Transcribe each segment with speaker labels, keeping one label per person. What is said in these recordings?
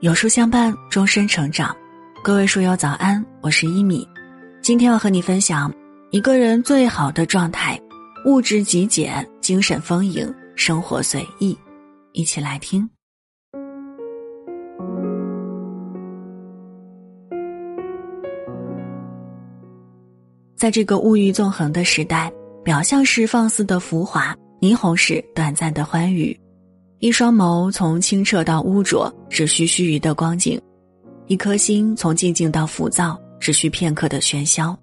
Speaker 1: 有书相伴，终身成长。各位书友早安，我是一米。今天要和你分享一个人最好的状态：物质极简，精神丰盈，生活随意。一起来听。在这个物欲纵横的时代，表象是放肆的浮华，霓虹是短暂的欢愉。一双眸从清澈到污浊，只需须臾的光景；一颗心从静静到浮躁，只需片刻的喧嚣。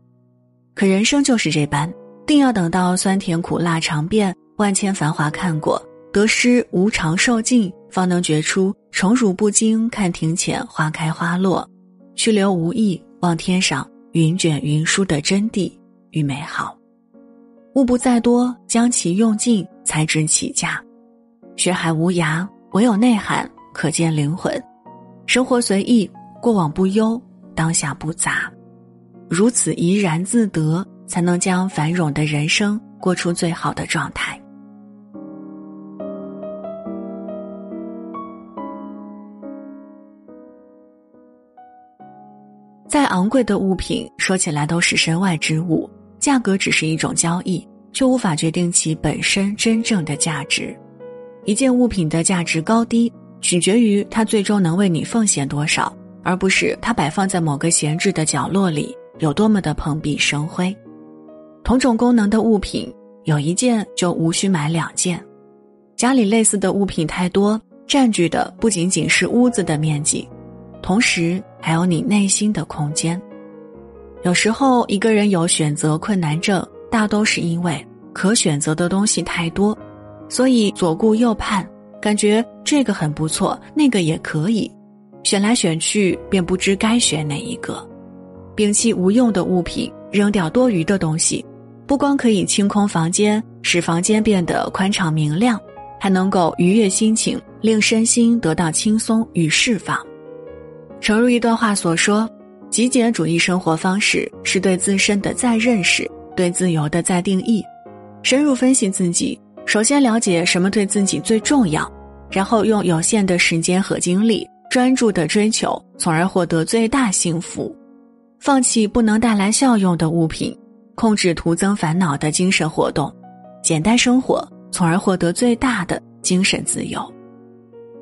Speaker 1: 可人生就是这般，定要等到酸甜苦辣尝遍，万千繁华看过，得失无常受尽，方能觉出宠辱不惊，看庭前花开花落，去留无意，望天上云卷云舒的真谛与美好。物不在多，将其用尽，才知其价。学海无涯，唯有内涵可见灵魂。生活随意，过往不忧，当下不杂。如此怡然自得，才能将繁荣的人生过出最好的状态。再昂贵的物品，说起来都是身外之物，价格只是一种交易，却无法决定其本身真正的价值。一件物品的价值高低，取决于它最终能为你奉献多少，而不是它摆放在某个闲置的角落里有多么的蓬荜生辉。同种功能的物品，有一件就无需买两件。家里类似的物品太多，占据的不仅仅是屋子的面积，同时还有你内心的空间。有时候，一个人有选择困难症，大都是因为可选择的东西太多。所以左顾右盼，感觉这个很不错，那个也可以，选来选去便不知该选哪一个。摒弃无用的物品，扔掉多余的东西，不光可以清空房间，使房间变得宽敞明亮，还能够愉悦心情，令身心得到轻松与释放。诚如一段话所说：“极简主义生活方式是对自身的再认识，对自由的再定义，深入分析自己。”首先了解什么对自己最重要，然后用有限的时间和精力专注的追求，从而获得最大幸福。放弃不能带来效用的物品，控制徒增烦恼的精神活动，简单生活，从而获得最大的精神自由。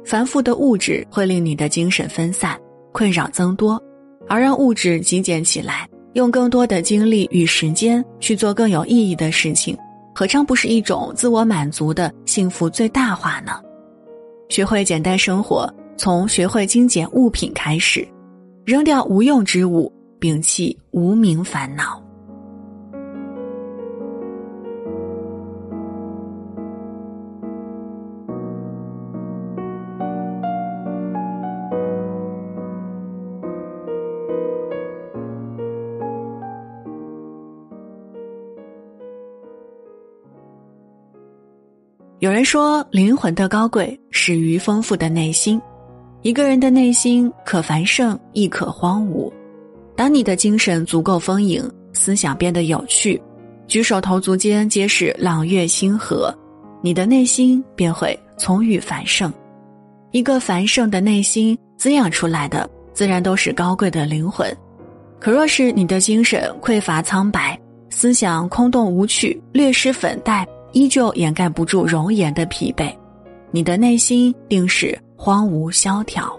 Speaker 1: 繁复的物质会令你的精神分散，困扰增多，而让物质极简起来，用更多的精力与时间去做更有意义的事情。何尝不是一种自我满足的幸福最大化呢？学会简单生活，从学会精简物品开始，扔掉无用之物，摒弃无名烦恼。有人说，灵魂的高贵始于丰富的内心。一个人的内心可繁盛，亦可荒芜。当你的精神足够丰盈，思想变得有趣，举手投足间皆是朗月星河，你的内心便会葱郁繁盛。一个繁盛的内心滋养出来的，自然都是高贵的灵魂。可若是你的精神匮乏苍白，思想空洞无趣，略施粉黛。依旧掩盖不住容颜的疲惫，你的内心定是荒芜萧条。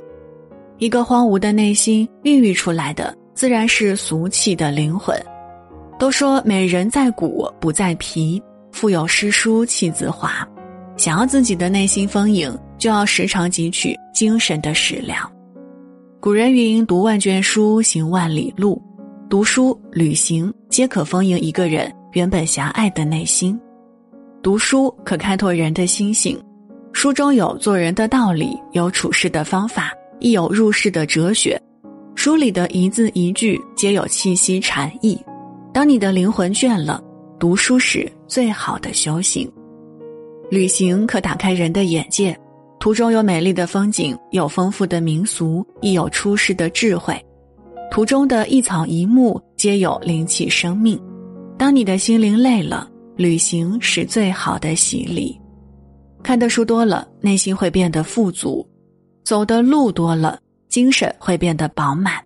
Speaker 1: 一个荒芜的内心孕育出来的，自然是俗气的灵魂。都说美人在骨不在皮，腹有诗书气自华。想要自己的内心丰盈，就要时常汲取精神的食粮。古人云：“读万卷书，行万里路。”读书、旅行，皆可丰盈一个人原本狭隘的内心。读书可开拓人的心性，书中有做人的道理，有处事的方法，亦有入世的哲学。书里的一字一句皆有气息禅意。当你的灵魂倦了，读书是最好的修行。旅行可打开人的眼界，途中有美丽的风景，有丰富的民俗，亦有出世的智慧。途中的一草一木皆有灵气生命。当你的心灵累了。旅行是最好的洗礼，看的书多了，内心会变得富足；走的路多了，精神会变得饱满。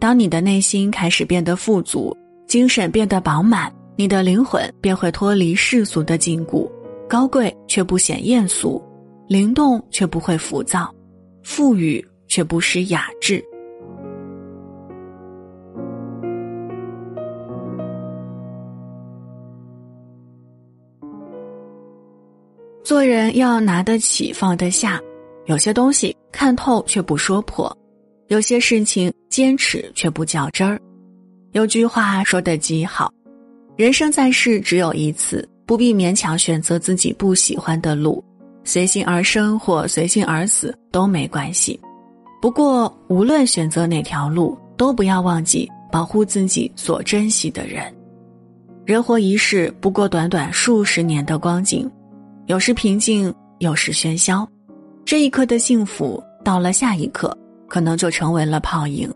Speaker 1: 当你的内心开始变得富足，精神变得饱满，你的灵魂便会脱离世俗的禁锢，高贵却不显艳俗，灵动却不会浮躁，富裕却不失雅致。做人要拿得起，放得下，有些东西看透却不说破，有些事情坚持却不较真儿。有句话说得极好：“人生在世只有一次，不必勉强选择自己不喜欢的路，随心而生或随心而死都没关系。不过，无论选择哪条路，都不要忘记保护自己所珍惜的人。人活一世，不过短短数十年的光景。”有时平静，有时喧嚣，这一刻的幸福，到了下一刻，可能就成为了泡影。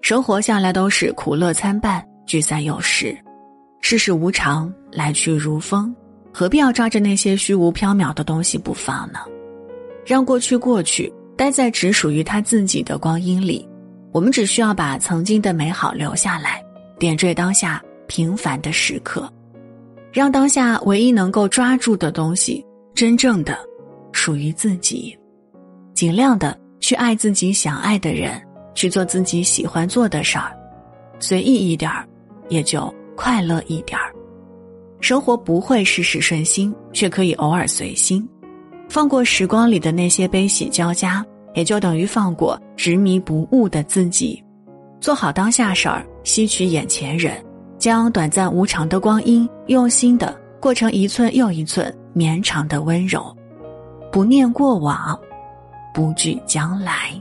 Speaker 1: 生活向来都是苦乐参半，聚散有时，世事无常，来去如风，何必要抓着那些虚无缥缈的东西不放呢？让过去过去，待在只属于他自己的光阴里。我们只需要把曾经的美好留下来，点缀当下平凡的时刻。让当下唯一能够抓住的东西，真正的属于自己，尽量的去爱自己想爱的人，去做自己喜欢做的事儿，随意一点儿，也就快乐一点儿。生活不会事事顺心，却可以偶尔随心。放过时光里的那些悲喜交加，也就等于放过执迷不悟的自己。做好当下事儿，吸取眼前人。将短暂无常的光阴，用心的过成一寸又一寸绵长的温柔，不念过往，不惧将来。